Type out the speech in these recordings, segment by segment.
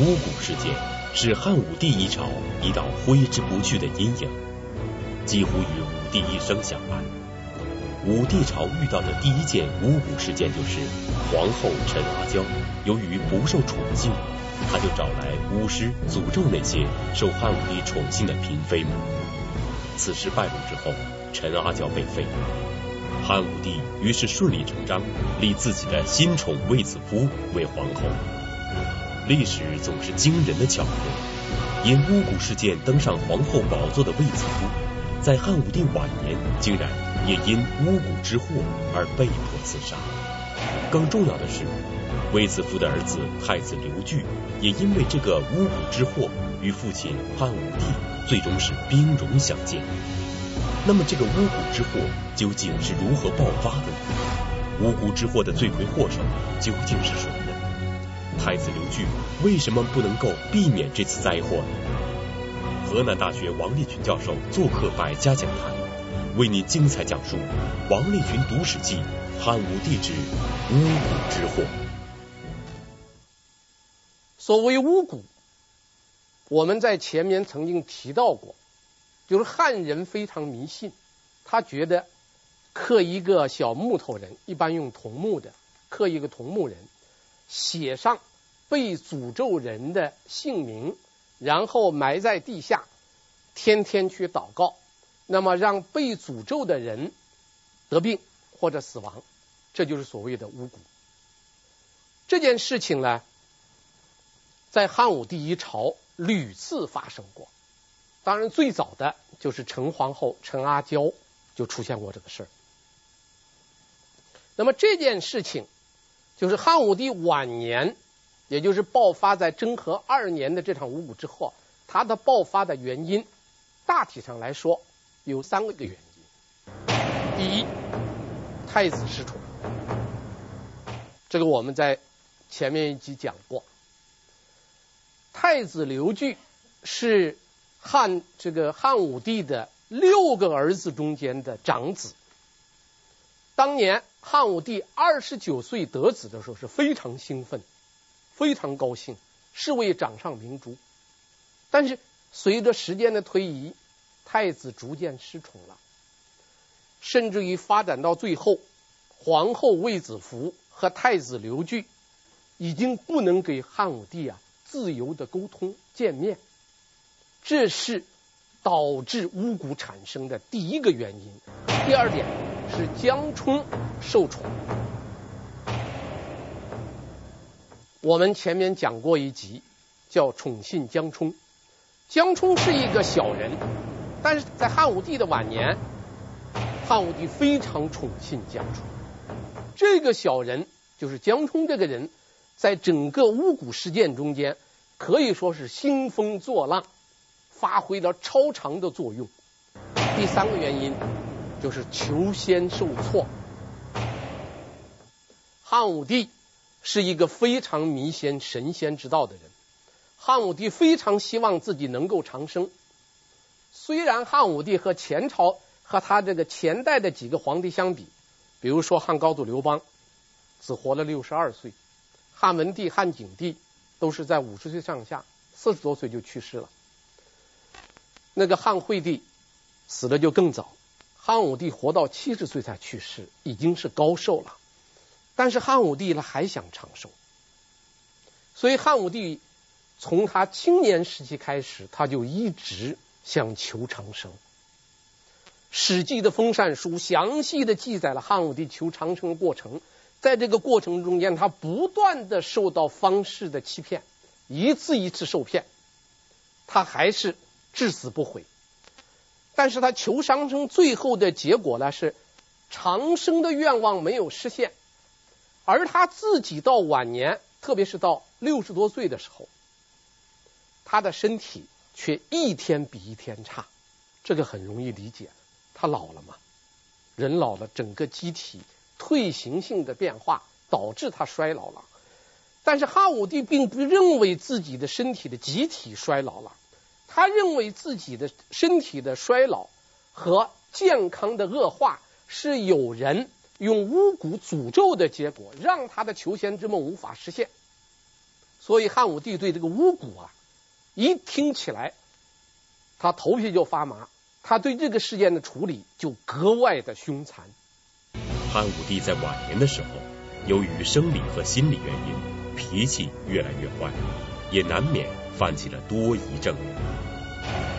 巫蛊事件是汉武帝一朝一道挥之不去的阴影，几乎与武帝一生相伴。武帝朝遇到的第一件巫蛊事件就是皇后陈阿娇，由于不受宠幸，他就找来巫师诅咒那些受汉武帝宠幸的嫔妃们。此事败露之后，陈阿娇被废。汉武帝于是顺理成章立自己的新宠卫子夫为皇后。历史总是惊人的巧合，因巫蛊事件登上皇后宝座的卫子夫，在汉武帝晚年竟然也因巫蛊之祸而被迫自杀。更重要的是，卫子夫的儿子太子刘据也因为这个巫蛊之祸，与父亲汉武帝最终是兵戎相见。那么，这个巫蛊之祸究竟是如何爆发的呢？巫蛊之祸的罪魁祸首究竟是谁呢？太子刘据为什么不能够避免这次灾祸呢？河南大学王立群教授做客百家讲坛，为你精彩讲述王立群读史记汉武帝之巫蛊之祸。所谓巫蛊，我们在前面曾经提到过。就是汉人非常迷信，他觉得刻一个小木头人，一般用桐木的，刻一个桐木人，写上被诅咒人的姓名，然后埋在地下，天天去祷告，那么让被诅咒的人得病或者死亡，这就是所谓的巫蛊。这件事情呢，在汉武帝一朝屡次发生过。当然，最早的就是陈皇后陈阿娇就出现过这个事儿。那么这件事情，就是汉武帝晚年，也就是爆发在贞和二年的这场巫蛊之后，它的爆发的原因，大体上来说有三个原因。第一，太子失宠，这个我们在前面一集讲过，太子刘据是。汉这个汉武帝的六个儿子中间的长子，当年汉武帝二十九岁得子的时候是非常兴奋，非常高兴，是为掌上明珠。但是随着时间的推移，太子逐渐失宠了，甚至于发展到最后，皇后卫子夫和太子刘据已经不能给汉武帝啊自由的沟通见面。这是导致巫蛊产生的第一个原因。第二点是江充受宠。我们前面讲过一集，叫宠信江充。江充是一个小人，但是在汉武帝的晚年，汉武帝非常宠信江充。这个小人就是江充这个人，在整个巫蛊事件中间，可以说是兴风作浪。发挥了超常的作用。第三个原因就是求仙受挫。汉武帝是一个非常迷信神仙之道的人，汉武帝非常希望自己能够长生。虽然汉武帝和前朝和他这个前代的几个皇帝相比，比如说汉高祖刘邦只活了六十二岁，汉文帝、汉景帝都是在五十岁上下，四十多岁就去世了。那个汉惠帝死的就更早，汉武帝活到七十岁才去世，已经是高寿了。但是汉武帝呢还想长寿，所以汉武帝从他青年时期开始，他就一直想求长生。《史记》的封禅书详细的记载了汉武帝求长生的过程，在这个过程中间，他不断的受到方士的欺骗，一次一次受骗，他还是。至死不悔，但是他求长生，最后的结果呢是长生的愿望没有实现，而他自己到晚年，特别是到六十多岁的时候，他的身体却一天比一天差。这个很容易理解，他老了嘛，人老了，整个机体退行性的变化导致他衰老了。但是汉武帝并不认为自己的身体的机体衰老了。他认为自己的身体的衰老和健康的恶化是有人用巫蛊诅咒的结果，让他的求仙之梦无法实现。所以汉武帝对这个巫蛊啊，一听起来，他头皮就发麻，他对这个事件的处理就格外的凶残。汉武帝在晚年的时候，由于生理和心理原因，脾气越来越坏，也难免犯起了多疑症。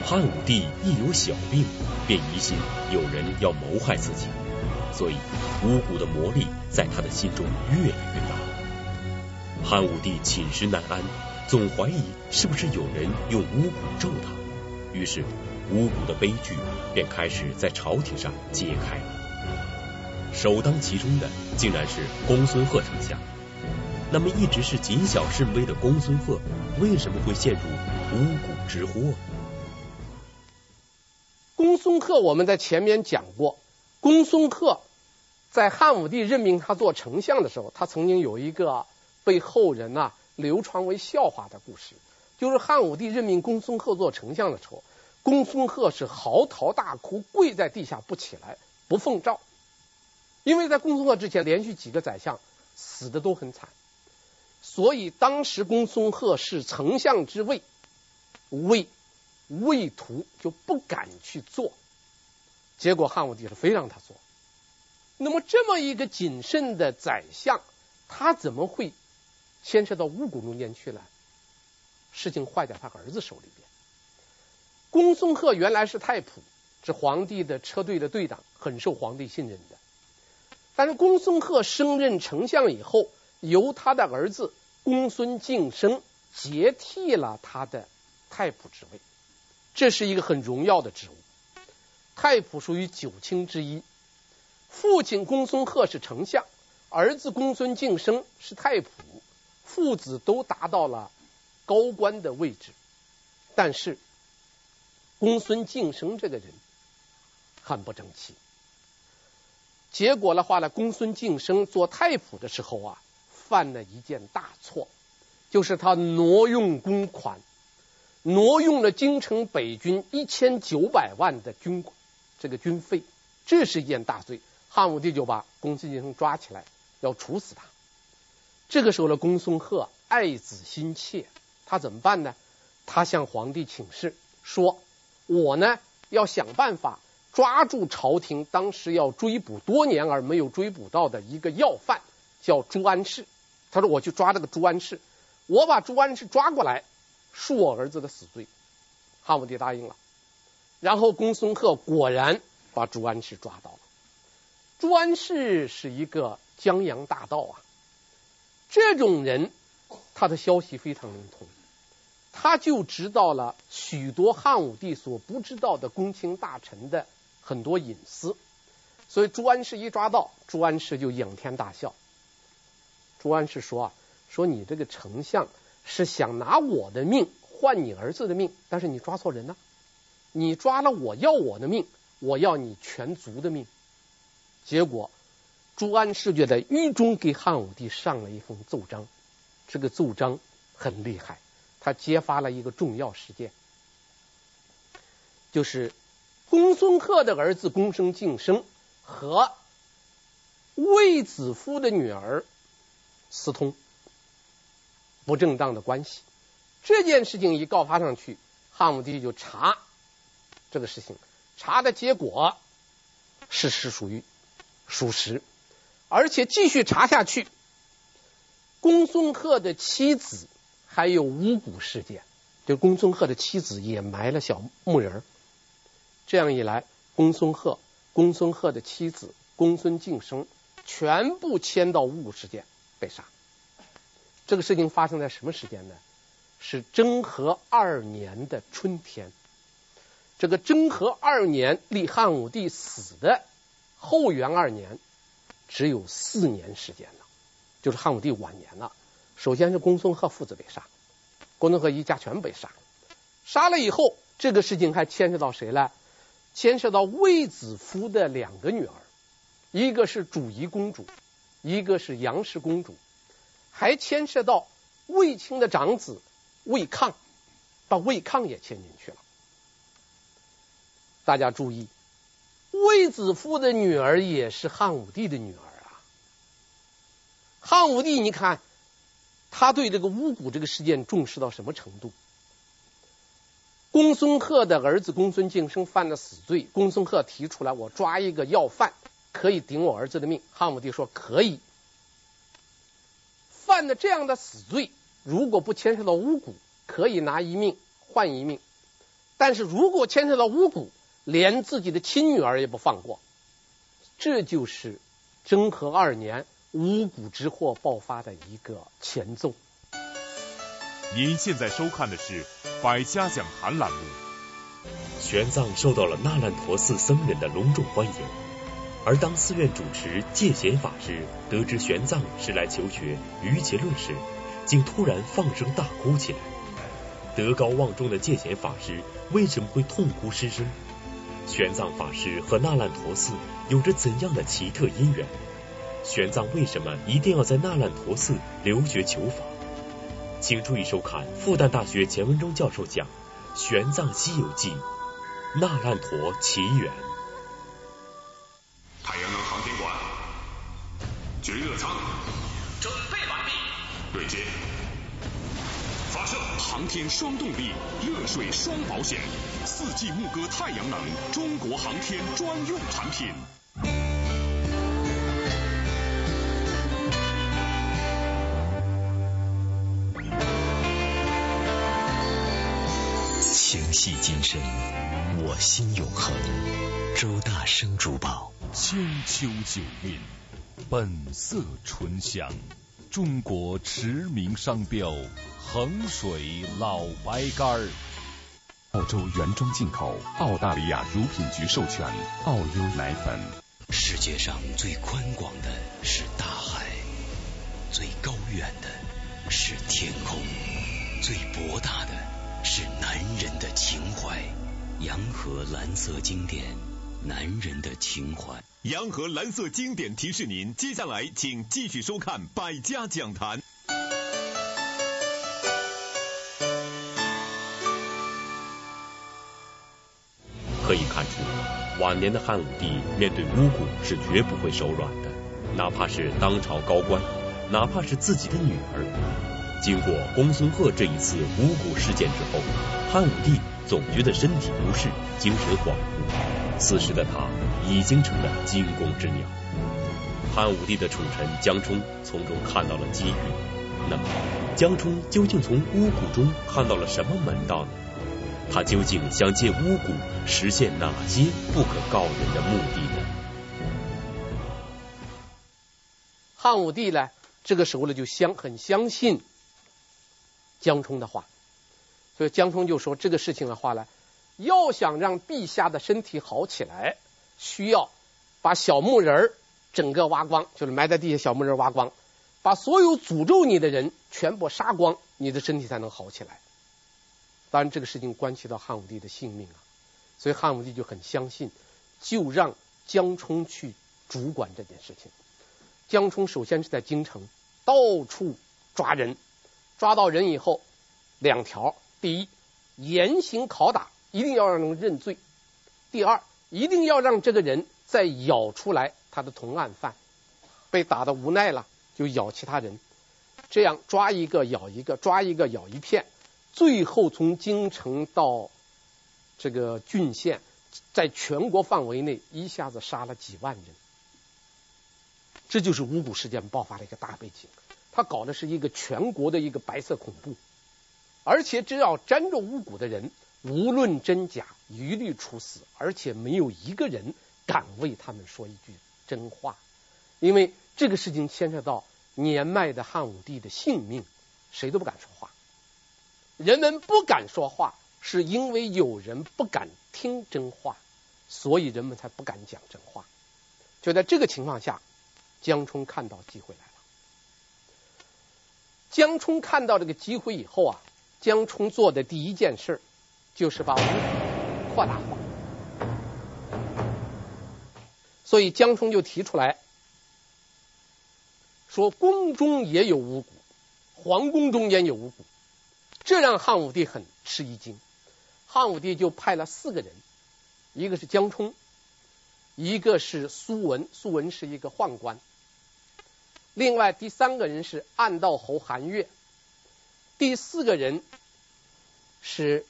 汉武帝一有小病，便疑心有人要谋害自己，所以巫蛊的魔力在他的心中越来越大。汉武帝寝食难安，总怀疑是不是有人用巫蛊咒他，于是巫蛊的悲剧便开始在朝廷上揭开了。首当其冲的竟然是公孙贺丞相。那么一直是谨小慎微的公孙贺，为什么会陷入巫蛊之祸？公孙贺我们在前面讲过，公孙贺在汉武帝任命他做丞相的时候，他曾经有一个。被后人呐、流传为笑话的故事，就是汉武帝任命公孙贺做丞相的时候，公孙贺是嚎啕大哭，跪在地下不起来，不奉诏。因为在公孙贺之前，连续几个宰相死的都很惨，所以当时公孙贺是丞相之位，位位途就不敢去做。结果汉武帝是非让他做。那么这么一个谨慎的宰相，他怎么会？牵涉到巫蛊中间去了，事情坏在他儿子手里边。公孙贺原来是太仆，是皇帝的车队的队长，很受皇帝信任的。但是公孙贺升任丞相以后，由他的儿子公孙敬升接替了他的太仆职位，这是一个很荣耀的职务。太仆属于九卿之一，父亲公孙贺是丞相，儿子公孙敬升是太仆。父子都达到了高官的位置，但是公孙敬升这个人很不争气。结果的话呢，公孙敬升做太仆的时候啊，犯了一件大错，就是他挪用公款，挪用了京城北军一千九百万的军款这个军费，这是一件大罪。汉武帝就把公孙敬升抓起来，要处死他。这个时候的公孙贺爱子心切，他怎么办呢？他向皇帝请示说：“我呢要想办法抓住朝廷当时要追捕多年而没有追捕到的一个要犯，叫朱安世。”他说：“我去抓这个朱安世，我把朱安世抓过来，恕我儿子的死罪。”汉武帝答应了。然后公孙贺果然把朱安世抓到了。朱安世是一个江洋大盗啊。这种人，他的消息非常灵通，他就知道了许多汉武帝所不知道的公卿大臣的很多隐私，所以朱安世一抓到，朱安世就仰天大笑。朱安世说啊，说你这个丞相是想拿我的命换你儿子的命，但是你抓错人了，你抓了我要我的命，我要你全族的命，结果。朱安世就在狱中给汉武帝上了一封奏章，这个奏章很厉害，他揭发了一个重要事件，就是公孙贺的儿子公孙敬升和卫子夫的女儿私通，不正当的关系。这件事情一告发上去，汉武帝就查这个事情，查的结果事实属于属实。而且继续查下去，公孙贺的妻子还有巫蛊事件，就公孙贺的妻子也埋了小木人儿。这样一来，公孙贺、公孙贺的妻子公孙敬生全部迁到巫蛊事件被杀。这个事情发生在什么时间呢？是贞和二年的春天。这个贞和二年，离汉武帝死的后元二年。只有四年时间了，就是汉武帝晚年了。首先是公孙贺父子被杀，公孙贺一家全被杀。杀了以后，这个事情还牵涉到谁呢？牵涉到卫子夫的两个女儿，一个是主仪公主，一个是杨氏公主，还牵涉到卫青的长子卫抗，把卫抗也牵进去了。大家注意。卫子夫的女儿也是汉武帝的女儿啊。汉武帝，你看他对这个巫蛊这个事件重视到什么程度？公孙贺的儿子公孙敬升犯了死罪，公孙贺提出来，我抓一个要犯，可以顶我儿子的命。汉武帝说可以。犯了这样的死罪，如果不牵涉到巫蛊，可以拿一命换一命；但是如果牵涉到巫蛊，连自己的亲女儿也不放过。这就是贞和二年巫蛊之祸爆发的一个前奏。您现在收看的是《百家讲坛》栏目。玄奘受到了那烂陀寺僧人的隆重欢迎，而当寺院主持戒贤法师得知玄奘是来求学瑜伽论时，竟突然放声大哭起来。德高望重的戒贤法师为什么会痛哭失声？玄奘法师和那烂陀寺有着怎样的奇特因缘？玄奘为什么一定要在那烂陀寺留学求法？请注意收看复旦大学钱文忠教授讲《玄奘西游记》那烂陀奇缘。太阳能航天馆，绝热舱，准备完毕，对接，发射，航天双动力，热水双保险，四季牧歌太阳能，中国航天专用产品。情系今生，我心永恒。周大生珠宝，千秋久韵，本色醇香，中国驰名商标，衡水老白干儿。澳洲原装进口，澳大利亚乳品局授权，澳优奶粉。世界上最宽广的是大海，最高远的是天空，最博大的。是男人的情怀，洋河蓝色经典，男人的情怀。洋河蓝色经典提示您，接下来请继续收看《百家讲坛》。可以看出，晚年的汉武帝面对巫蛊是绝不会手软的，哪怕是当朝高官，哪怕是自己的女儿。经过公孙贺这一次巫蛊事件之后，汉武帝总觉得身体不适，精神恍惚。此时的他已经成了惊弓之鸟。汉武帝的宠臣江充从中看到了机遇。那么，江充究竟从巫蛊中看到了什么门道呢？他究竟想借巫蛊实现哪些不可告人的目的呢？汉武帝呢，这个时候呢，就相很相信。江充的话，所以江充就说这个事情的话呢，要想让陛下的身体好起来，需要把小木人整个挖光，就是埋在地下小木人挖光，把所有诅咒你的人全部杀光，你的身体才能好起来。当然，这个事情关系到汉武帝的性命啊，所以汉武帝就很相信，就让江充去主管这件事情。江充首先是在京城到处抓人。抓到人以后，两条：第一，严刑拷打，一定要让人认罪；第二，一定要让这个人再咬出来他的同案犯，被打的无奈了，就咬其他人，这样抓一个咬一个，抓一个咬一片，最后从京城到这个郡县，在全国范围内一下子杀了几万人，这就是巫蛊事件爆发的一个大背景。他搞的是一个全国的一个白色恐怖，而且只要沾着巫蛊的人，无论真假，一律处死，而且没有一个人敢为他们说一句真话，因为这个事情牵涉到年迈的汉武帝的性命，谁都不敢说话。人们不敢说话，是因为有人不敢听真话，所以人们才不敢讲真话。就在这个情况下，江冲看到机会来了。江冲看到这个机会以后啊，江冲做的第一件事就是把五谷扩大化。所以江冲就提出来说：“宫中也有五谷，皇宫中间有五谷。”这让汉武帝很吃一惊。汉武帝就派了四个人，一个是江充，一个是苏文，苏文是一个宦官。另外第三个人是暗道侯韩岳，第四个人是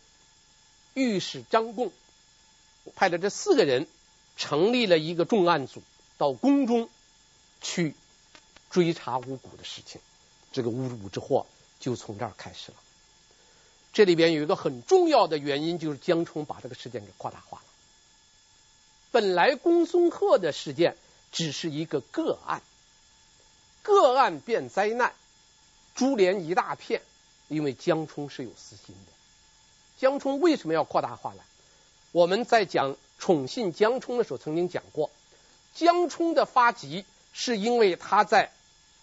御史张贡，派了这四个人成立了一个重案组，到宫中去追查巫蛊的事情。这个巫蛊之祸就从这儿开始了。这里边有一个很重要的原因，就是江充把这个事件给扩大化了。本来公孙贺的事件只是一个个案，个案变灾难，株连一大片。因为江充是有私心的。江充为什么要扩大化呢？我们在讲宠信江充的时候曾经讲过，江充的发急是因为他在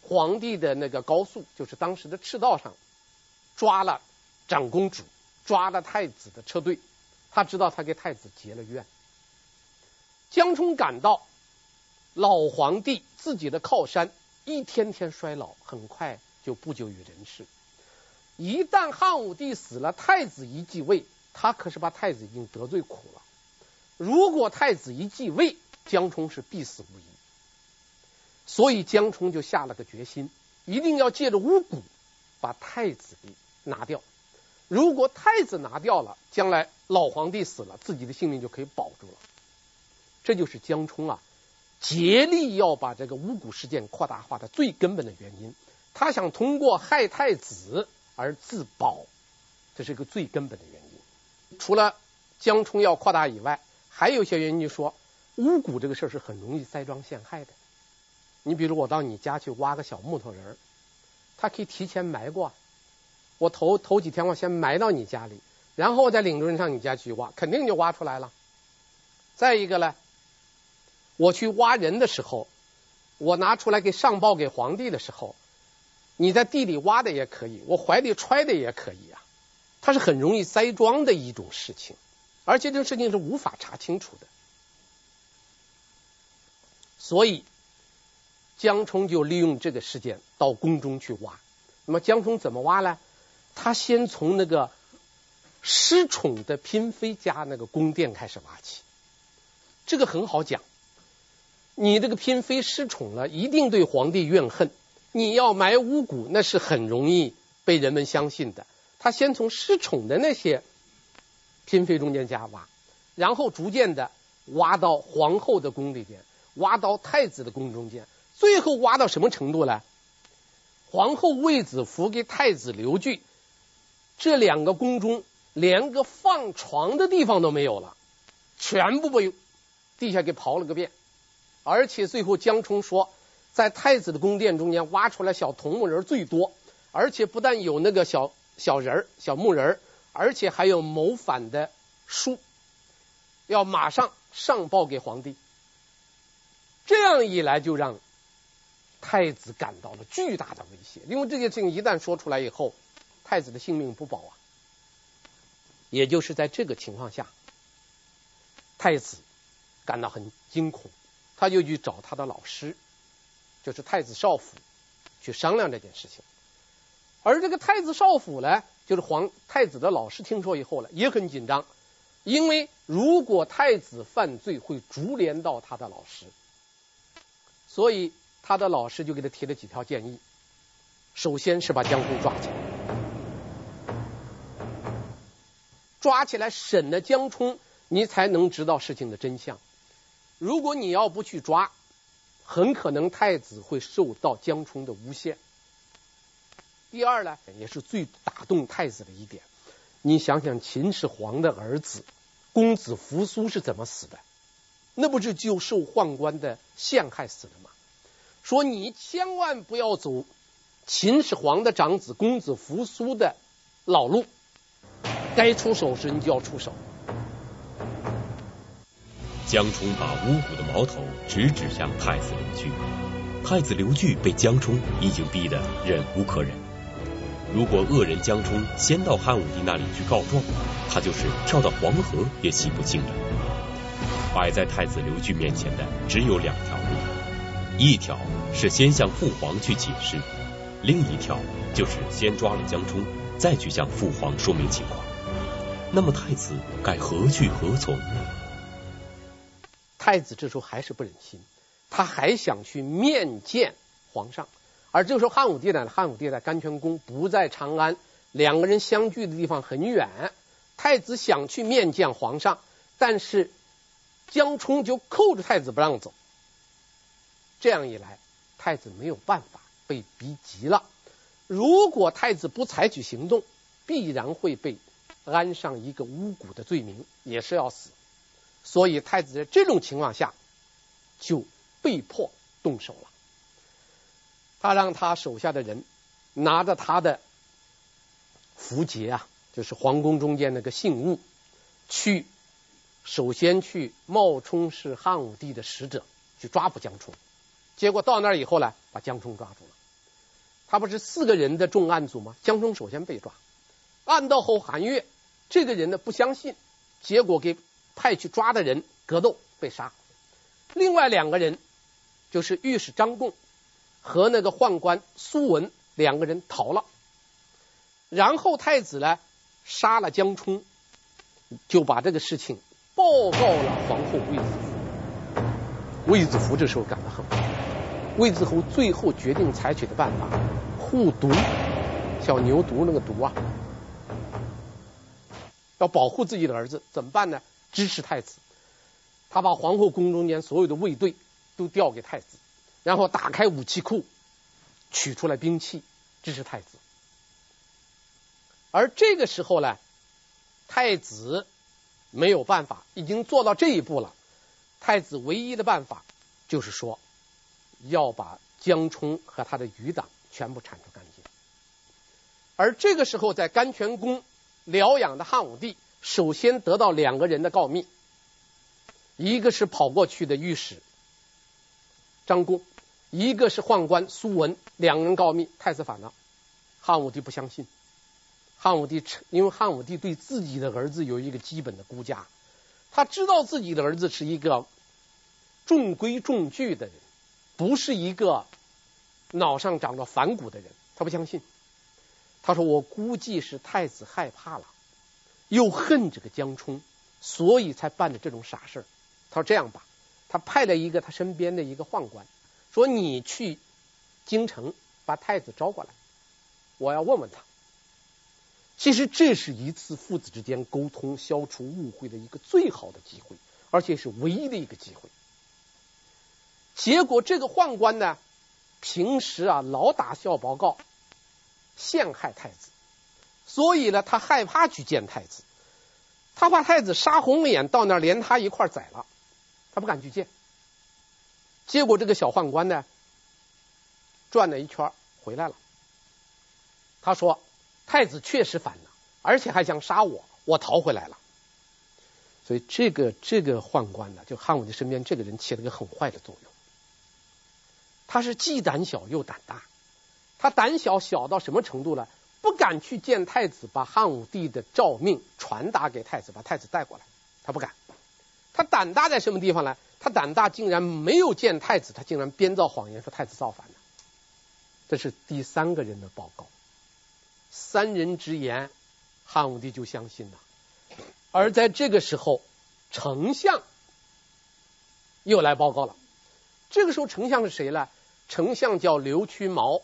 皇帝的那个高速，就是当时的赤道上抓了长公主，抓了太子的车队，他知道他给太子结了怨。江充感到老皇帝自己的靠山一天天衰老，很快就不久于人世。一旦汉武帝死了，太子一继位，他可是把太子已经得罪苦了。如果太子一继位，江充是必死无疑。所以江充就下了个决心，一定要借着巫蛊把太子给拿掉。如果太子拿掉了，将来老皇帝死了，自己的性命就可以保住了。这就是江充啊，竭力要把这个巫蛊事件扩大化的最根本的原因。他想通过害太子而自保，这是一个最根本的原因。除了江充要扩大以外，还有一些原因，就说巫蛊这个事儿是很容易栽赃陷害的。你比如我到你家去挖个小木头人儿，他可以提前埋过。我头头几天我先埋到你家里，然后我再领着人上你家去挖，肯定就挖出来了。再一个呢。我去挖人的时候，我拿出来给上报给皇帝的时候，你在地里挖的也可以，我怀里揣的也可以啊。它是很容易栽赃的一种事情，而且这个事情是无法查清楚的。所以江充就利用这个事件到宫中去挖。那么江充怎么挖呢？他先从那个失宠的嫔妃家那个宫殿开始挖起，这个很好讲。你这个嫔妃失宠了，一定对皇帝怨恨。你要埋巫蛊，那是很容易被人们相信的。他先从失宠的那些嫔妃中间家挖，然后逐渐的挖到皇后的宫里边，挖到太子的宫中间，最后挖到什么程度呢？皇后卫子夫给太子刘据这两个宫中连个放床的地方都没有了，全部被地下给刨了个遍。而且最后江充说，在太子的宫殿中间挖出来小铜木人最多，而且不但有那个小小人儿、小木人儿，而且还有谋反的书，要马上上报给皇帝。这样一来，就让太子感到了巨大的威胁，因为这件事情一旦说出来以后，太子的性命不保啊。也就是在这个情况下，太子感到很惊恐。他就去找他的老师，就是太子少府，去商量这件事情。而这个太子少府呢，就是皇太子的老师，听说以后呢，也很紧张，因为如果太子犯罪，会株连到他的老师，所以他的老师就给他提了几条建议。首先是把江充抓起来，抓起来审了江充，你才能知道事情的真相。如果你要不去抓，很可能太子会受到江充的诬陷。第二呢，也是最打动太子的一点，你想想秦始皇的儿子公子扶苏是怎么死的？那不是就受宦官的陷害死的吗？说你千万不要走秦始皇的长子公子扶苏的老路，该出手时你就要出手。江充把巫蛊的矛头直指向太子刘据，太子刘据被江充已经逼得忍无可忍。如果恶人江充先到汉武帝那里去告状，他就是跳到黄河也洗不清了。摆在太子刘据面前的只有两条路，一条是先向父皇去解释，另一条就是先抓了江充，再去向父皇说明情况。那么太子该何去何从呢？太子这时候还是不忍心，他还想去面见皇上。而这时候汉武帝呢，汉武帝在甘泉宫不在长安，两个人相聚的地方很远，太子想去面见皇上，但是江充就扣着太子不让走。这样一来，太子没有办法，被逼急了。如果太子不采取行动，必然会被安上一个巫蛊的罪名，也是要死。所以太子在这种情况下就被迫动手了。他让他手下的人拿着他的符节啊，就是皇宫中间那个信物，去首先去冒充是汉武帝的使者去抓捕江充。结果到那儿以后呢，把江充抓住了。他不是四个人的重案组吗？江充首先被抓，案到后韩愈这个人呢不相信，结果给派去抓的人格斗被杀。另外两个人就是御史张贡和那个宦官苏文两个人逃了。然后太子呢杀了江充，就把这个事情报告了皇后卫子夫。卫子夫这时候感到很。卫子夫最后决定采取的办法，护犊，小牛犊那个犊啊，要保护自己的儿子，怎么办呢？支持太子，他把皇后宫中间所有的卫队都调给太子，然后打开武器库，取出来兵器支持太子。而这个时候呢，太子没有办法，已经做到这一步了。太子唯一的办法就是说。要把江充和他的余党全部铲除干净。而这个时候，在甘泉宫疗养的汉武帝，首先得到两个人的告密，一个是跑过去的御史张公，一个是宦官苏文，两个人告密，太子反了。汉武帝不相信，汉武帝因为汉武帝对自己的儿子有一个基本的估价，他知道自己的儿子是一个中规中矩的人。不是一个脑上长着反骨的人，他不相信。他说：“我估计是太子害怕了，又恨这个江充，所以才办的这种傻事。”他说：“这样吧，他派了一个他身边的一个宦官，说你去京城把太子招过来，我要问问他。其实这是一次父子之间沟通、消除误会的一个最好的机会，而且是唯一的一个机会。”结果这个宦官呢，平时啊老打小报告，陷害太子，所以呢他害怕去见太子，他怕太子杀红了眼到那儿连他一块宰了，他不敢去见。结果这个小宦官呢，转了一圈回来了，他说太子确实反了，而且还想杀我，我逃回来了。所以这个这个宦官呢，就汉武帝身边这个人起了个很坏的作用。他是既胆小又胆大，他胆小小到什么程度呢？不敢去见太子，把汉武帝的诏命传达给太子，把太子带过来，他不敢。他胆大在什么地方呢？他胆大竟然没有见太子，他竟然编造谎言说太子造反了。这是第三个人的报告，三人之言，汉武帝就相信了。而在这个时候，丞相又来报告了。这个时候，丞相是谁呢？丞相叫刘屈毛，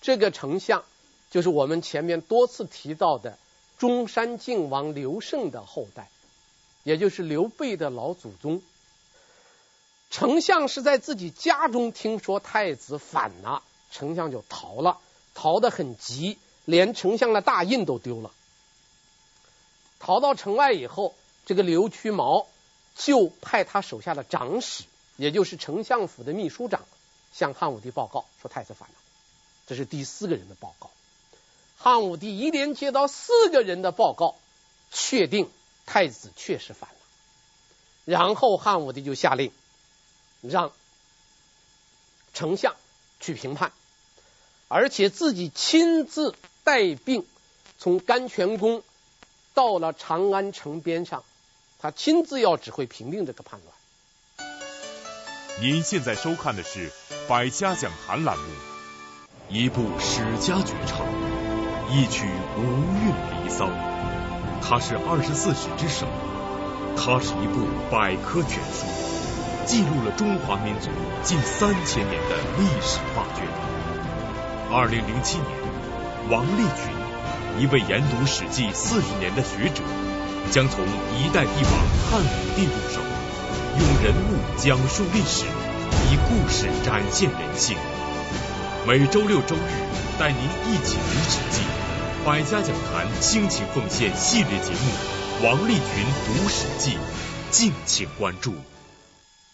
这个丞相就是我们前面多次提到的中山靖王刘胜的后代，也就是刘备的老祖宗。丞相是在自己家中听说太子反了，丞相就逃了，逃得很急，连丞相的大印都丢了。逃到城外以后，这个刘屈毛就派他手下的长史，也就是丞相府的秘书长。向汉武帝报告说太子反了，这是第四个人的报告。汉武帝一连接到四个人的报告，确定太子确实反了。然后汉武帝就下令让丞相去评判，而且自己亲自带兵从甘泉宫到了长安城边上，他亲自要指挥平定这个叛乱。您现在收看的是《百家讲坛》栏目，一部史家绝唱，一曲无韵离骚。它是二十四史之首，它是一部百科全书，记录了中华民族近三千年的历史画卷。二零零七年，王立群、一位研读《史记》四十年的学者，将从一代帝王汉武帝入手，用人物讲述历史，以故事展现人性。每周六周日带您一起读《史记》，百家讲坛倾情奉献系列节目《王立群读史记》，敬请关注。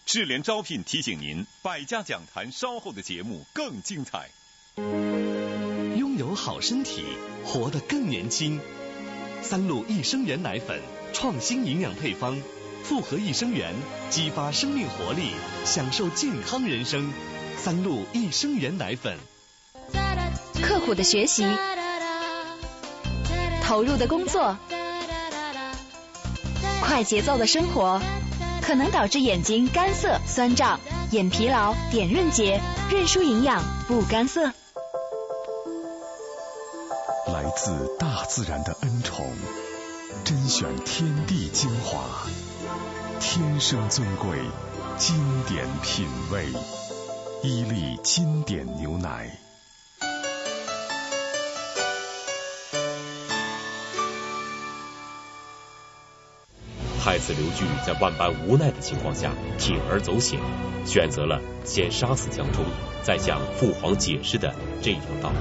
智联招聘提醒您，百家讲坛稍后的节目更精彩。拥有好身体，活得更年轻。三鹿益生元奶粉，创新营养配方，复合益生元，激发生命活力，享受健康人生。三鹿益生元奶粉。刻苦的学习，投入的工作，快节奏的生活。可能导致眼睛干涩、酸胀、眼疲劳、点润结、润舒营养不干涩。来自大自然的恩宠，甄选天地精华，天生尊贵，经典品味，伊利经典牛奶。太子刘据在万般无奈的情况下，铤而走险，选择了先杀死江充，再向父皇解释的这条道路。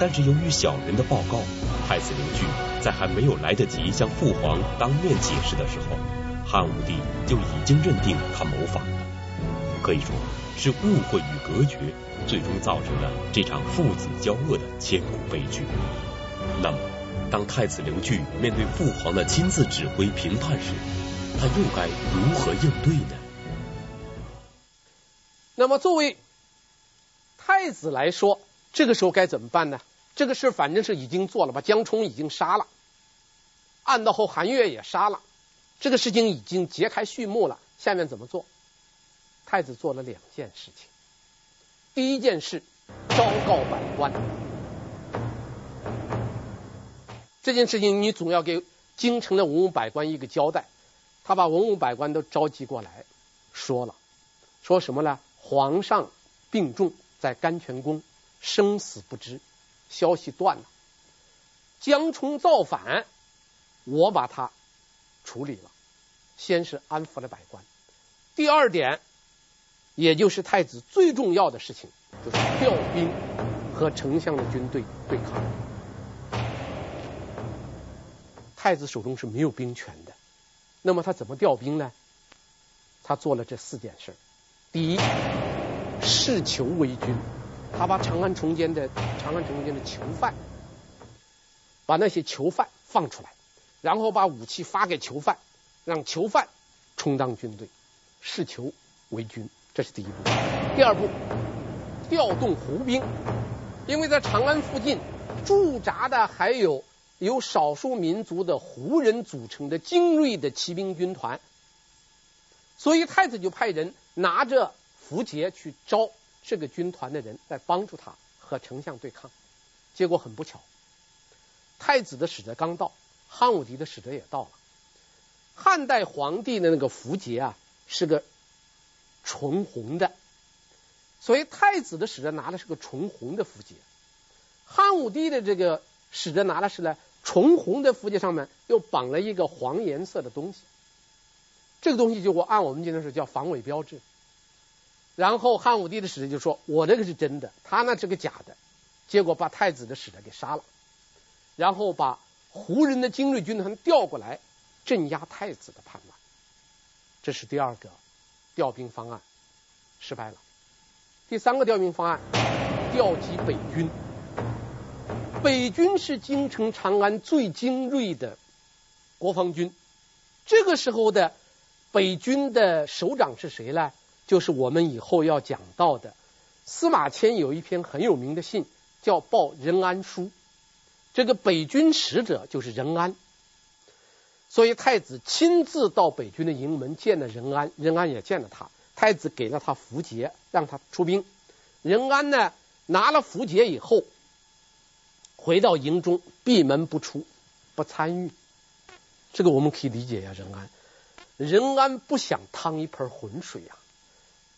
但是由于小人的报告，太子刘据在还没有来得及向父皇当面解释的时候，汉武帝就已经认定他谋反。可以说是误会与隔绝，最终造成了这场父子交恶的千古悲剧。那么。当太子刘据面对父皇的亲自指挥评判时，他又该如何应对呢？那么作为太子来说，这个时候该怎么办呢？这个事反正是已经做了，把江充已经杀了，暗道后韩越也杀了，这个事情已经揭开序幕了。下面怎么做？太子做了两件事情。第一件事，昭告百官。这件事情你总要给京城的文武百官一个交代。他把文武百官都召集过来，说了，说什么呢？皇上病重，在甘泉宫，生死不知，消息断了。江充造反，我把他处理了。先是安抚了百官。第二点，也就是太子最重要的事情，就是调兵和丞相的军队对抗。太子手中是没有兵权的，那么他怎么调兵呢？他做了这四件事。第一，释囚为军，他把长安城间的长安城间的囚犯，把那些囚犯放出来，然后把武器发给囚犯，让囚犯充当军队，释囚为军，这是第一步。第二步，调动胡兵，因为在长安附近驻扎的还有。由少数民族的胡人组成的精锐的骑兵军团，所以太子就派人拿着符节去招这个军团的人来帮助他和丞相对抗。结果很不巧，太子的使者刚到，汉武帝的使者也到了。汉代皇帝的那个符节啊是个纯红的，所以太子的使者拿的是个纯红的符节。汉武帝的这个使者拿的是呢。纯红的符节上面又绑了一个黄颜色的东西，这个东西就我按我们今天说叫防伪标志。然后汉武帝的使者就说：“我这个是真的，他那是个假的。”结果把太子的使者给杀了，然后把胡人的精锐军团调过来镇压太子的叛乱。这是第二个调兵方案，失败了。第三个调兵方案，调集北军。北军是京城长安最精锐的国防军，这个时候的北军的首长是谁呢？就是我们以后要讲到的司马迁有一篇很有名的信，叫《报任安书》。这个北军使者就是任安，所以太子亲自到北军的营门见了任安，任安也见了他。太子给了他符节，让他出兵。任安呢，拿了符节以后。回到营中，闭门不出，不参与。这个我们可以理解呀，任安，任安不想趟一盆浑水呀，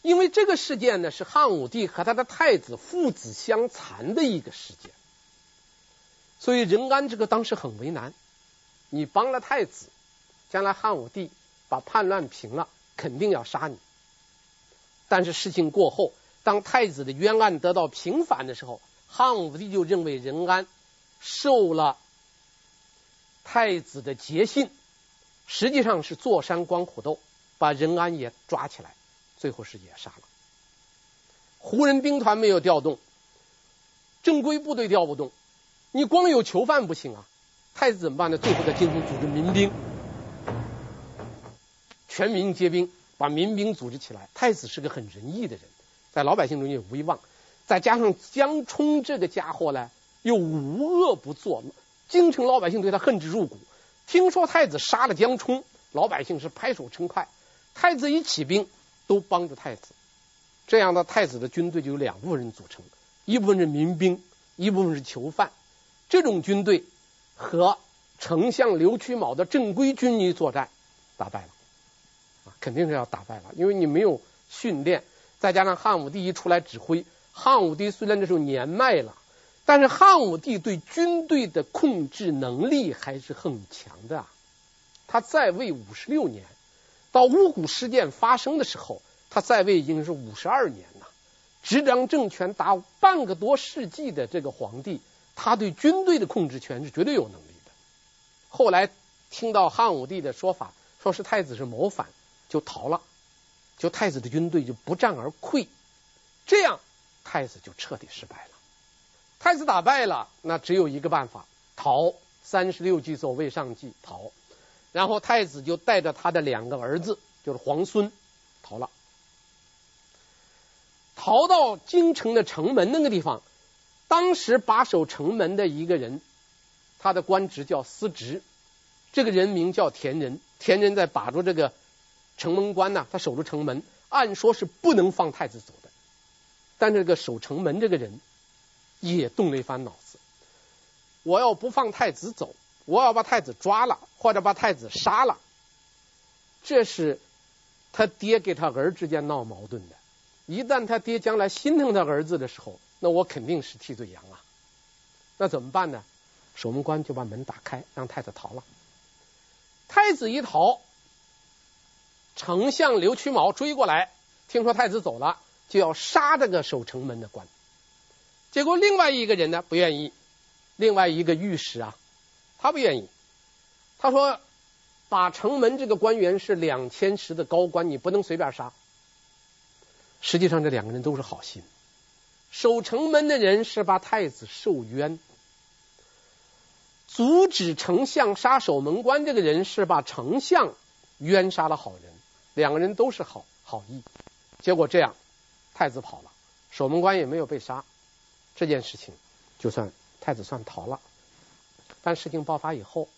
因为这个事件呢是汉武帝和他的太子父子相残的一个事件。所以任安这个当时很为难，你帮了太子，将来汉武帝把叛乱平了，肯定要杀你。但是事情过后，当太子的冤案得到平反的时候，汉武帝就认为任安受了太子的节信，实际上是坐山观虎斗，把任安也抓起来，最后是也杀了。胡人兵团没有调动，正规部队调不动，你光有囚犯不行啊！太子怎么办呢？最后在京城组织民兵，全民皆兵，把民兵组织起来。太子是个很仁义的人，在老百姓中间有威望，再加上江充这个家伙呢，又无恶不作，京城老百姓对他恨之入骨。听说太子杀了江充，老百姓是拍手称快。太子一起兵，都帮着太子。这样的太子的军队就有两部分人组成，一部分是民兵，一部分是囚犯。这种军队和丞相刘屈邈的正规军一作战，打败了，啊，肯定是要打败了，因为你没有训练，再加上汉武帝一出来指挥，汉武帝虽然这时候年迈了，但是汉武帝对军队的控制能力还是很强的。他在位五十六年，到巫蛊事件发生的时候，他在位已经是五十二年了，执掌政权达半个多世纪的这个皇帝。他对军队的控制权是绝对有能力的。后来听到汉武帝的说法，说是太子是谋反，就逃了，就太子的军队就不战而溃，这样太子就彻底失败了。太子打败了，那只有一个办法，逃。三十六计，走为上计，逃。然后太子就带着他的两个儿子，就是皇孙，逃了，逃到京城的城门那个地方。当时把守城门的一个人，他的官职叫司职，这个人名叫田仁。田仁在把住这个城门关呢，他守住城门，按说是不能放太子走的。但这个守城门这个人也动了一番脑子，我要不放太子走，我要把太子抓了，或者把太子杀了，这是他爹给他儿之间闹矛盾的。一旦他爹将来心疼他儿子的时候，那我肯定是替罪羊啊！那怎么办呢？守门官就把门打开，让太子逃了。太子一逃，丞相刘屈毛追过来，听说太子走了，就要杀这个守城门的官。结果另外一个人呢，不愿意，另外一个御史啊，他不愿意。他说：“把城门这个官员是两千石的高官，你不能随便杀。”实际上，这两个人都是好心。守城门的人是把太子受冤，阻止丞相杀守门官这个人是把丞相冤杀了好人，两个人都是好好意。结果这样，太子跑了，守门官也没有被杀，这件事情就算太子算逃了。但事情爆发以后，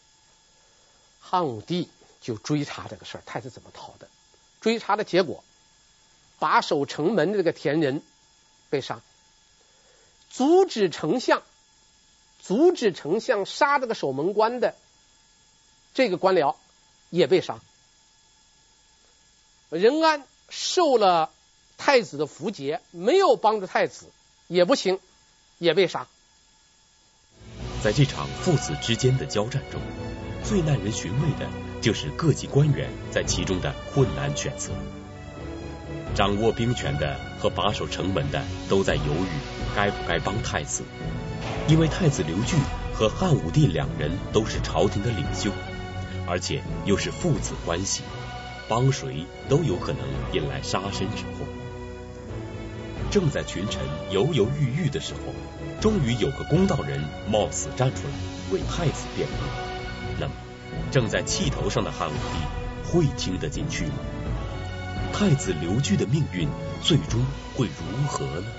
汉武帝就追查这个事儿，太子怎么逃的？追查的结果，把守城门的这个田人被杀。阻止丞相，阻止丞相杀这个守门官的这个官僚也被杀。任安受了太子的符节，没有帮助太子也不行，也被杀。在这场父子之间的交战中，最耐人寻味的就是各级官员在其中的困难选择。掌握兵权的和把守城门的都在犹豫该不该帮太子，因为太子刘据和汉武帝两人都是朝廷的领袖，而且又是父子关系，帮谁都有可能引来杀身之祸。正在群臣犹犹豫豫的时候，终于有个公道人冒死站出来为太子辩护。那么，正在气头上的汉武帝会听得进去吗？太子刘据的命运最终会如何呢？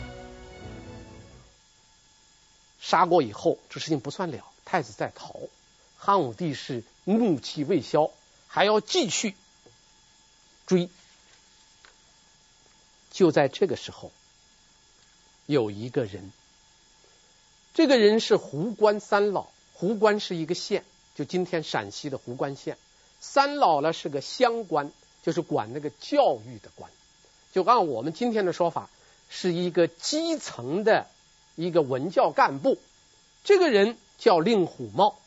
杀过以后，这事情不算了，太子在逃，汉武帝是怒气未消，还要继续追。就在这个时候，有一个人，这个人是湖关三老，湖关是一个县，就今天陕西的湖关县，三老呢是个乡官。就是管那个教育的官，就按我们今天的说法，是一个基层的一个文教干部。这个人叫令狐茂，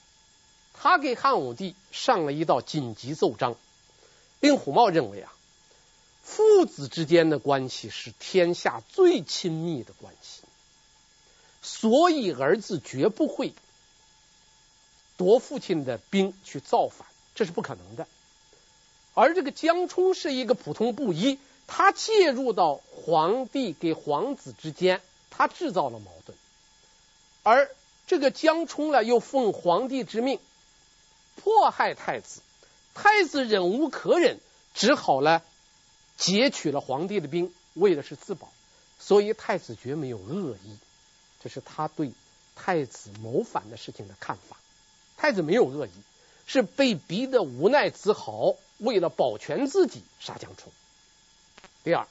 他给汉武帝上了一道紧急奏章。令狐茂认为啊，父子之间的关系是天下最亲密的关系，所以儿子绝不会夺父亲的兵去造反，这是不可能的。而这个江充是一个普通布衣，他介入到皇帝给皇子之间，他制造了矛盾。而这个江充呢，又奉皇帝之命迫害太子，太子忍无可忍，只好呢劫取了皇帝的兵，为的是自保。所以太子绝没有恶意，这是他对太子谋反的事情的看法。太子没有恶意，是被逼得无奈，只好为了保全自己杀江充。第二，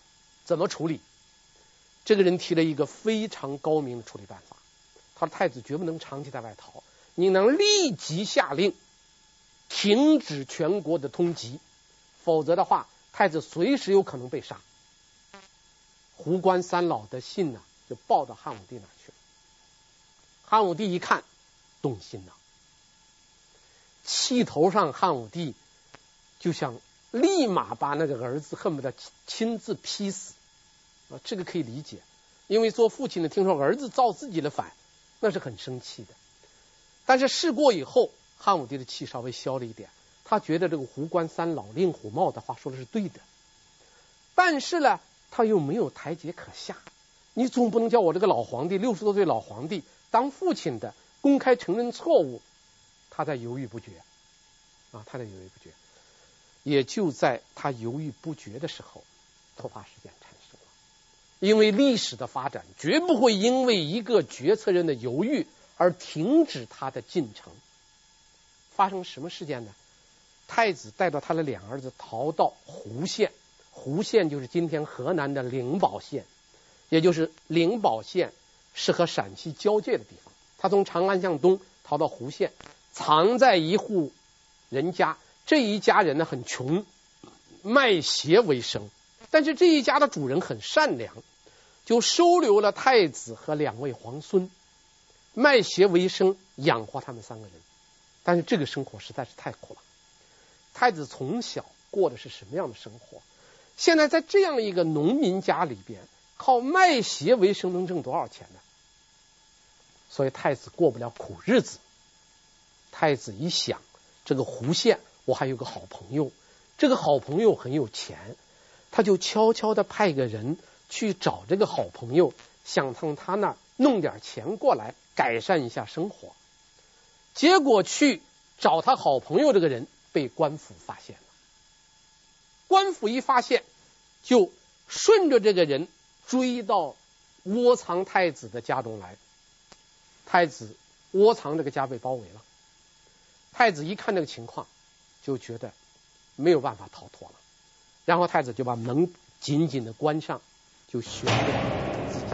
怎么处理？这个人提了一个非常高明的处理办法。他说：“太子绝不能长期在外逃，你能立即下令停止全国的通缉，否则的话，太子随时有可能被杀。”胡关三老的信呢，就报到汉武帝那去了。汉武帝一看，动心了，气头上，汉武帝就想立马把那个儿子恨不得亲自劈死。啊！这个可以理解，因为做父亲的听说儿子造自己的反。那是很生气的，但是事过以后，汉武帝的气稍微消了一点，他觉得这个胡关三老令狐茂的话说的是对的，但是呢，他又没有台阶可下，你总不能叫我这个老皇帝六十多岁老皇帝当父亲的公开承认错误，他在犹豫不决。啊，他在犹豫不决，也就在他犹豫不决的时候，突发事件产生了。因为历史的发展绝不会因为一个决策人的犹豫而停止他的进程。发生什么事件呢？太子带着他的两儿子逃到湖县，湖县就是今天河南的灵宝县，也就是灵宝县是和陕西交界的地方。他从长安向东逃到湖县，藏在一户人家。这一家人呢很穷，卖鞋为生。但是这一家的主人很善良，就收留了太子和两位皇孙，卖鞋为生，养活他们三个人。但是这个生活实在是太苦了。太子从小过的是什么样的生活？现在在这样一个农民家里边，靠卖鞋为生能挣多少钱呢？所以太子过不了苦日子。太子一想，这个胡县我还有个好朋友，这个好朋友很有钱。他就悄悄的派个人去找这个好朋友，想从他那儿弄点钱过来改善一下生活。结果去找他好朋友这个人被官府发现了。官府一发现，就顺着这个人追到窝藏太子的家中来。太子窝藏这个家被包围了。太子一看这个情况，就觉得没有办法逃脱了。然后太子就把门紧紧的关上，就悬着自己。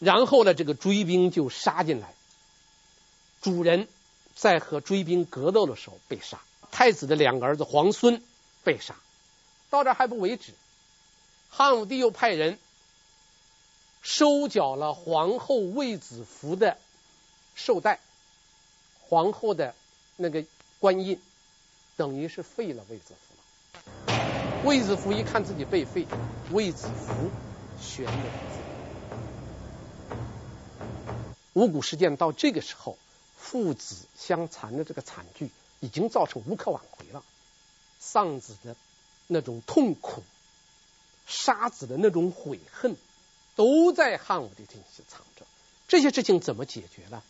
然后呢，这个追兵就杀进来，主人在和追兵格斗的时候被杀，太子的两个儿子皇孙被杀。到这还不为止，汉武帝又派人收缴了皇后卫子夫的绶带，皇后的那个官印。等于是废了卫子夫了。卫子夫一看自己被废，卫子夫悬了。五谷事件到这个时候，父子相残的这个惨剧已经造成无可挽回了。丧子的那种痛苦，杀子的那种悔恨，都在汉武帝体内藏着。这些事情怎么解决呢？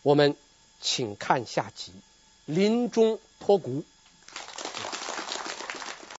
我们请看下集。临终托孤。